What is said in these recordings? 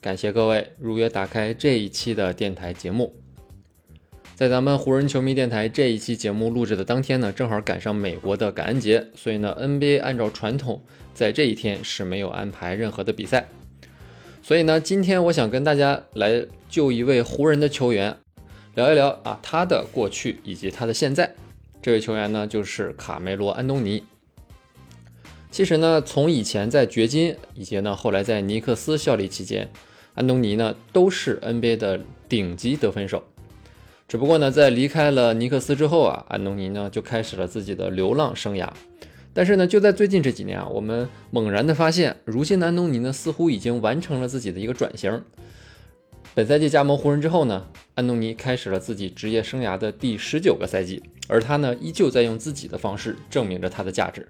感谢各位如约打开这一期的电台节目。在咱们湖人球迷电台这一期节目录制的当天呢，正好赶上美国的感恩节，所以呢，NBA 按照传统在这一天是没有安排任何的比赛。所以呢，今天我想跟大家来就一位湖人的球员。聊一聊啊，他的过去以及他的现在。这位球员呢，就是卡梅罗·安东尼。其实呢，从以前在掘金，以及呢后来在尼克斯效力期间，安东尼呢都是 NBA 的顶级得分手。只不过呢，在离开了尼克斯之后啊，安东尼呢就开始了自己的流浪生涯。但是呢，就在最近这几年啊，我们猛然的发现，如今的安东尼呢似乎已经完成了自己的一个转型。本赛季加盟湖人之后呢，安东尼开始了自己职业生涯的第十九个赛季，而他呢依旧在用自己的方式证明着他的价值。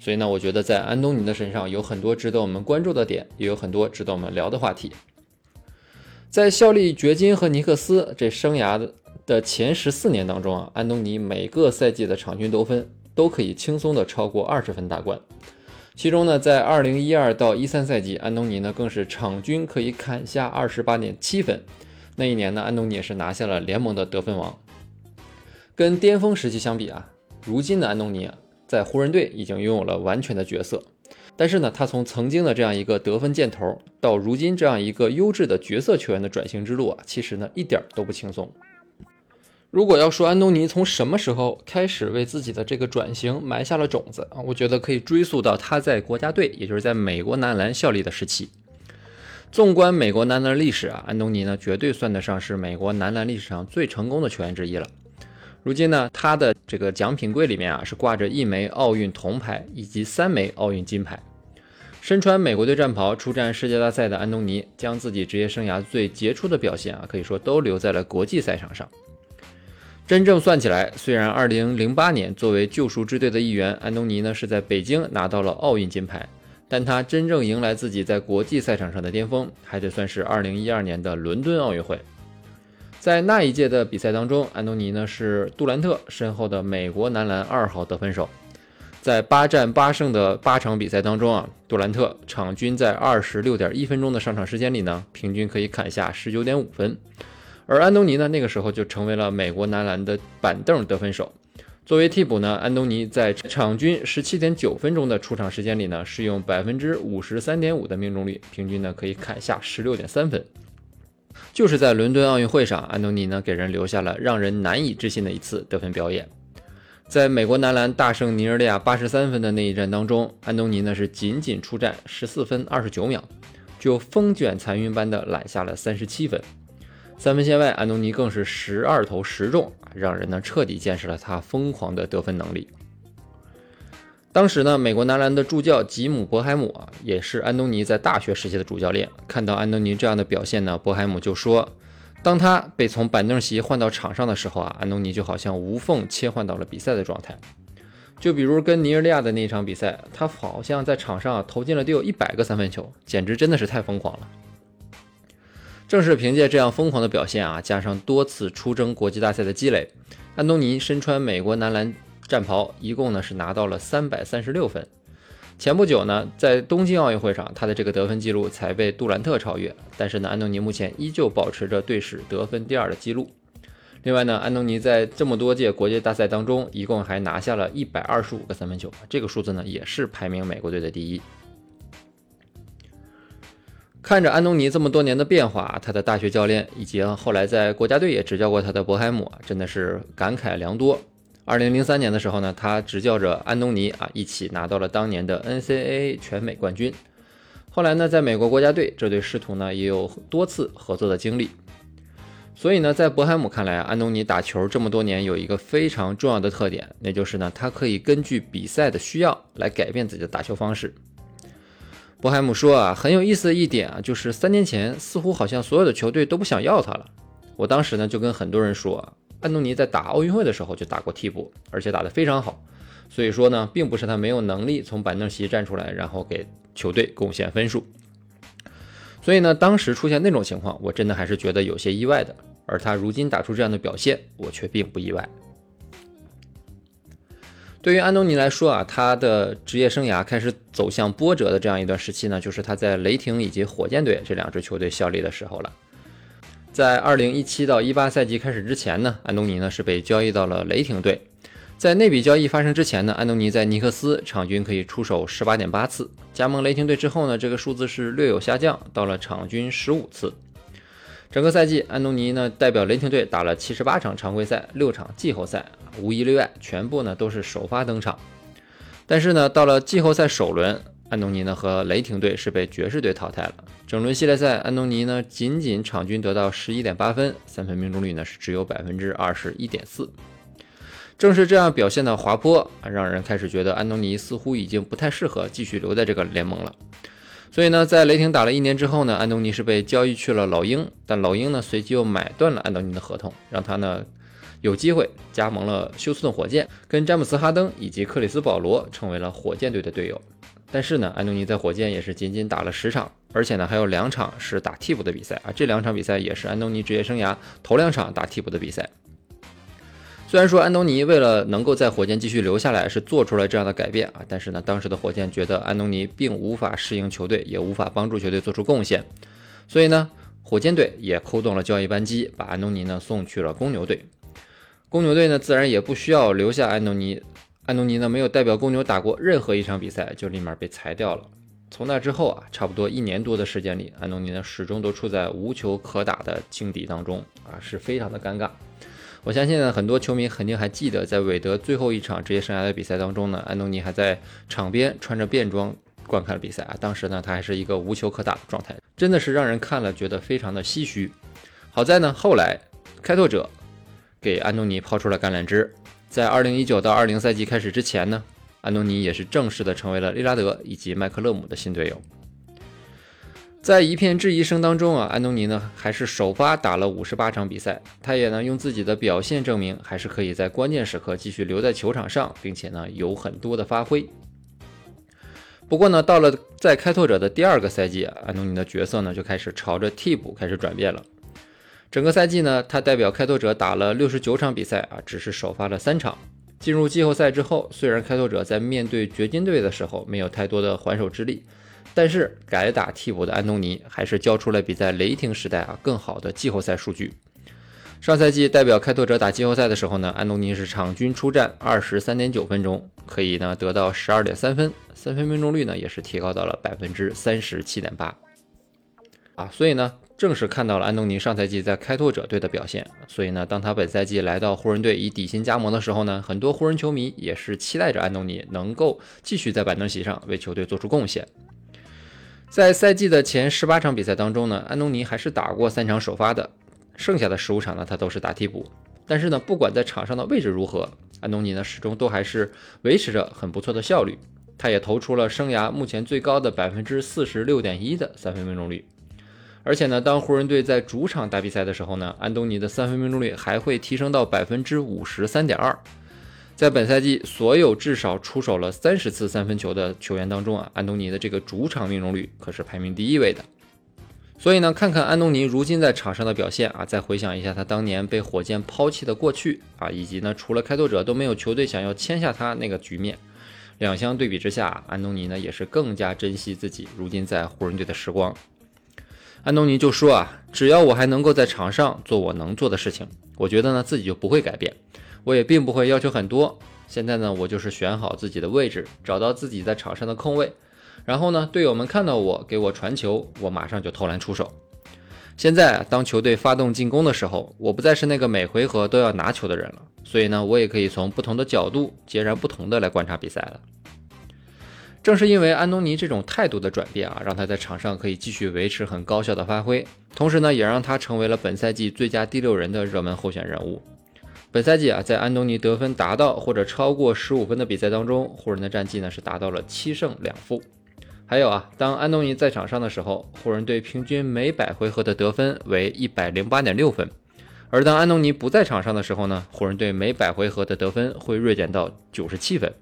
所以呢，我觉得在安东尼的身上有很多值得我们关注的点，也有很多值得我们聊的话题。在效力掘金和尼克斯这生涯的的前十四年当中啊，安东尼每个赛季的场均得分都可以轻松的超过二十分大关。其中呢，在二零一二到一三赛季，安东尼呢更是场均可以砍下二十八点七分。那一年呢，安东尼也是拿下了联盟的得分王。跟巅峰时期相比啊，如今的安东尼在湖人队已经拥有了完全的角色。但是呢，他从曾经的这样一个得分箭头，到如今这样一个优质的角色球员的转型之路啊，其实呢一点都不轻松。如果要说安东尼从什么时候开始为自己的这个转型埋下了种子啊，我觉得可以追溯到他在国家队，也就是在美国男篮效力的时期。纵观美国男篮历史啊，安东尼呢绝对算得上是美国男篮历史上最成功的球员之一了。如今呢，他的这个奖品柜里面啊是挂着一枚奥运铜牌以及三枚奥运金牌。身穿美国队战袍出战世界大赛的安东尼，将自己职业生涯最杰出的表现啊，可以说都留在了国际赛场上。真正算起来，虽然2008年作为救赎之队的一员，安东尼呢是在北京拿到了奥运金牌，但他真正迎来自己在国际赛场上的巅峰，还得算是2012年的伦敦奥运会。在那一届的比赛当中，安东尼呢是杜兰特身后的美国男篮二号得分手。在八战八胜的八场比赛当中啊，杜兰特场均在26.1分钟的上场时间里呢，平均可以砍下19.5分。而安东尼呢，那个时候就成为了美国男篮的板凳得分手。作为替补呢，安东尼在场均十七点九分钟的出场时间里呢，是用百分之五十三点五的命中率，平均呢可以砍下十六点三分。就是在伦敦奥运会上，安东尼呢给人留下了让人难以置信的一次得分表演。在美国男篮大胜尼日利亚八十三分的那一战当中，安东尼呢是仅仅出战十四分二十九秒，就风卷残云般的揽下了三十七分。三分线外，安东尼更是十二投十中，让人呢彻底见识了他疯狂的得分能力。当时呢，美国男篮的助教吉姆·博海姆啊，也是安东尼在大学时期的主教练。看到安东尼这样的表现呢，博海姆就说：“当他被从板凳席换到场上的时候啊，安东尼就好像无缝切换到了比赛的状态。就比如跟尼日利亚的那一场比赛，他好像在场上投进了得有一百个三分球，简直真的是太疯狂了。”正是凭借这样疯狂的表现啊，加上多次出征国际大赛的积累，安东尼身穿美国男篮战袍，一共呢是拿到了三百三十六分。前不久呢，在东京奥运会上，他的这个得分记录才被杜兰特超越。但是呢，安东尼目前依旧保持着队史得分第二的记录。另外呢，安东尼在这么多届国际大赛当中，一共还拿下了一百二十五个三分球，这个数字呢也是排名美国队的第一。看着安东尼这么多年的变化，他的大学教练以及后来在国家队也执教过他的博海姆啊，真的是感慨良多。二零零三年的时候呢，他执教着安东尼啊，一起拿到了当年的 NCAA 全美冠军。后来呢，在美国国家队，这对师徒呢也有多次合作的经历。所以呢，在博海姆看来啊，安东尼打球这么多年有一个非常重要的特点，那就是呢，他可以根据比赛的需要来改变自己的打球方式。波海姆说啊，很有意思的一点啊，就是三年前似乎好像所有的球队都不想要他了。我当时呢就跟很多人说，安东尼在打奥运会的时候就打过替补，而且打得非常好。所以说呢，并不是他没有能力从板凳席站出来，然后给球队贡献分数。所以呢，当时出现那种情况，我真的还是觉得有些意外的。而他如今打出这样的表现，我却并不意外。对于安东尼来说啊，他的职业生涯开始走向波折的这样一段时期呢，就是他在雷霆以及火箭队这两支球队效力的时候了。在二零一七到一八赛季开始之前呢，安东尼呢是被交易到了雷霆队。在那笔交易发生之前呢，安东尼在尼克斯场均可以出手十八点八次。加盟雷霆队之后呢，这个数字是略有下降，到了场均十五次。整个赛季，安东尼呢代表雷霆队打了七十八场常规赛，六场季后赛，无一例外，全部呢都是首发登场。但是呢，到了季后赛首轮，安东尼呢和雷霆队是被爵士队淘汰了。整轮系列赛，安东尼呢仅仅场均得到十一点八分，三分命中率呢是只有百分之二十一点四。正是这样表现的滑坡，让人开始觉得安东尼似乎已经不太适合继续留在这个联盟了。所以呢，在雷霆打了一年之后呢，安东尼是被交易去了老鹰，但老鹰呢随即又买断了安东尼的合同，让他呢有机会加盟了休斯顿火箭，跟詹姆斯哈登以及克里斯保罗成为了火箭队的队友。但是呢，安东尼在火箭也是仅仅打了十场，而且呢还有两场是打替补的比赛啊，这两场比赛也是安东尼职业生涯头两场打替补的比赛。虽然说安东尼为了能够在火箭继续留下来，是做出了这样的改变啊，但是呢，当时的火箭觉得安东尼并无法适应球队，也无法帮助球队做出贡献，所以呢，火箭队也扣动了交易扳机，把安东尼呢送去了公牛队。公牛队呢，自然也不需要留下安东尼，安东尼呢没有代表公牛打过任何一场比赛，就立马被裁掉了。从那之后啊，差不多一年多的时间里，安东尼呢始终都处在无球可打的境地当中啊，是非常的尴尬。我相信呢，很多球迷肯定还记得，在韦德最后一场职业生涯的比赛当中呢，安东尼还在场边穿着便装观看了比赛啊。当时呢，他还是一个无球可打的状态，真的是让人看了觉得非常的唏嘘。好在呢，后来开拓者给安东尼抛出了橄榄枝，在2019到20赛季开始之前呢，安东尼也是正式的成为了利拉德以及麦克勒姆的新队友。在一片质疑声当中啊，安东尼呢还是首发打了五十八场比赛，他也呢用自己的表现证明，还是可以在关键时刻继续留在球场上，并且呢有很多的发挥。不过呢，到了在开拓者的第二个赛季，安东尼的角色呢就开始朝着替补开始转变了。整个赛季呢，他代表开拓者打了六十九场比赛啊，只是首发了三场。进入季后赛之后，虽然开拓者在面对掘金队的时候没有太多的还手之力。但是改打替补的安东尼还是交出了比在雷霆时代啊更好的季后赛数据。上赛季代表开拓者打季后赛的时候呢，安东尼是场均出战二十三点九分钟，可以呢得到十二点三分，三分命中率呢也是提高到了百分之三十七点八。啊，所以呢正是看到了安东尼上赛季在开拓者队的表现，所以呢当他本赛季来到湖人队以底薪加盟的时候呢，很多湖人球迷也是期待着安东尼能够继续在板凳席上为球队做出贡献。在赛季的前十八场比赛当中呢，安东尼还是打过三场首发的，剩下的十五场呢，他都是打替补。但是呢，不管在场上的位置如何，安东尼呢始终都还是维持着很不错的效率。他也投出了生涯目前最高的百分之四十六点一的三分命中率。而且呢，当湖人队在主场打比赛的时候呢，安东尼的三分命中率还会提升到百分之五十三点二。在本赛季所有至少出手了三十次三分球的球员当中啊，安东尼的这个主场命中率可是排名第一位的。所以呢，看看安东尼如今在场上的表现啊，再回想一下他当年被火箭抛弃的过去啊，以及呢除了开拓者都没有球队想要签下他那个局面，两相对比之下，安东尼呢也是更加珍惜自己如今在湖人队的时光。安东尼就说啊，只要我还能够在场上做我能做的事情，我觉得呢自己就不会改变。我也并不会要求很多，现在呢，我就是选好自己的位置，找到自己在场上的空位，然后呢，队友们看到我给我传球，我马上就投篮出手。现在当球队发动进攻的时候，我不再是那个每回合都要拿球的人了，所以呢，我也可以从不同的角度，截然不同的来观察比赛了。正是因为安东尼这种态度的转变啊，让他在场上可以继续维持很高效的发挥，同时呢，也让他成为了本赛季最佳第六人的热门候选人物。本赛季啊，在安东尼得分达到或者超过十五分的比赛当中，湖人的战绩呢是达到了七胜两负。还有啊，当安东尼在场上的时候，湖人队平均每百回合的得分为一百零八点六分；而当安东尼不在场上的时候呢，湖人队每百回合的得分会锐减到九十七分。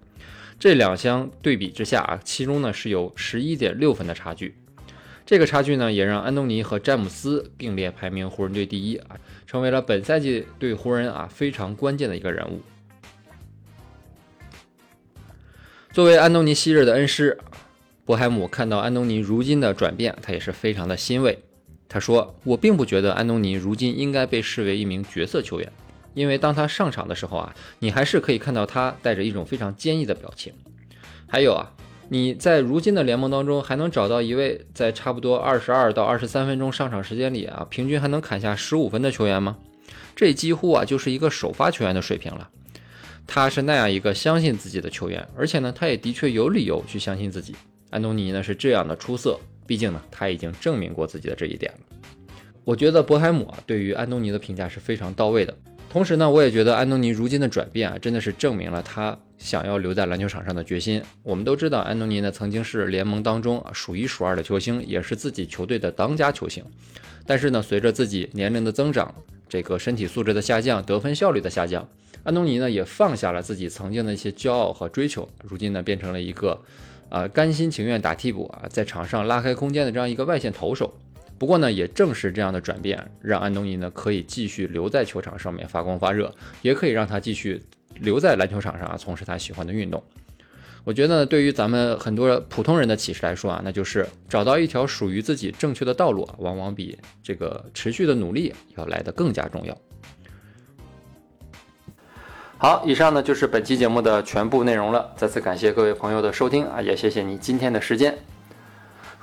这两相对比之下啊，其中呢是有十一点六分的差距。这个差距呢，也让安东尼和詹姆斯并列排名湖人队第一啊，成为了本赛季对湖人啊非常关键的一个人物。作为安东尼昔日的恩师。博海姆看到安东尼如今的转变，他也是非常的欣慰。他说：“我并不觉得安东尼如今应该被视为一名角色球员，因为当他上场的时候啊，你还是可以看到他带着一种非常坚毅的表情。还有啊，你在如今的联盟当中还能找到一位在差不多二十二到二十三分钟上场时间里啊，平均还能砍下十五分的球员吗？这几乎啊就是一个首发球员的水平了。他是那样一个相信自己的球员，而且呢，他也的确有理由去相信自己。”安东尼呢是这样的出色，毕竟呢他已经证明过自己的这一点了。我觉得博海姆啊对于安东尼的评价是非常到位的。同时呢，我也觉得安东尼如今的转变啊真的是证明了他想要留在篮球场上的决心。我们都知道安东尼呢曾经是联盟当中啊数一数二的球星，也是自己球队的当家球星。但是呢，随着自己年龄的增长，这个身体素质的下降，得分效率的下降，安东尼呢也放下了自己曾经的一些骄傲和追求，如今呢变成了一个。啊，甘心情愿打替补啊，在场上拉开空间的这样一个外线投手。不过呢，也正是这样的转变，让安东尼呢可以继续留在球场上面发光发热，也可以让他继续留在篮球场上啊，从事他喜欢的运动。我觉得呢对于咱们很多普通人的启示来说啊，那就是找到一条属于自己正确的道路啊，往往比这个持续的努力要来得更加重要。好，以上呢就是本期节目的全部内容了。再次感谢各位朋友的收听啊，也谢谢你今天的时间。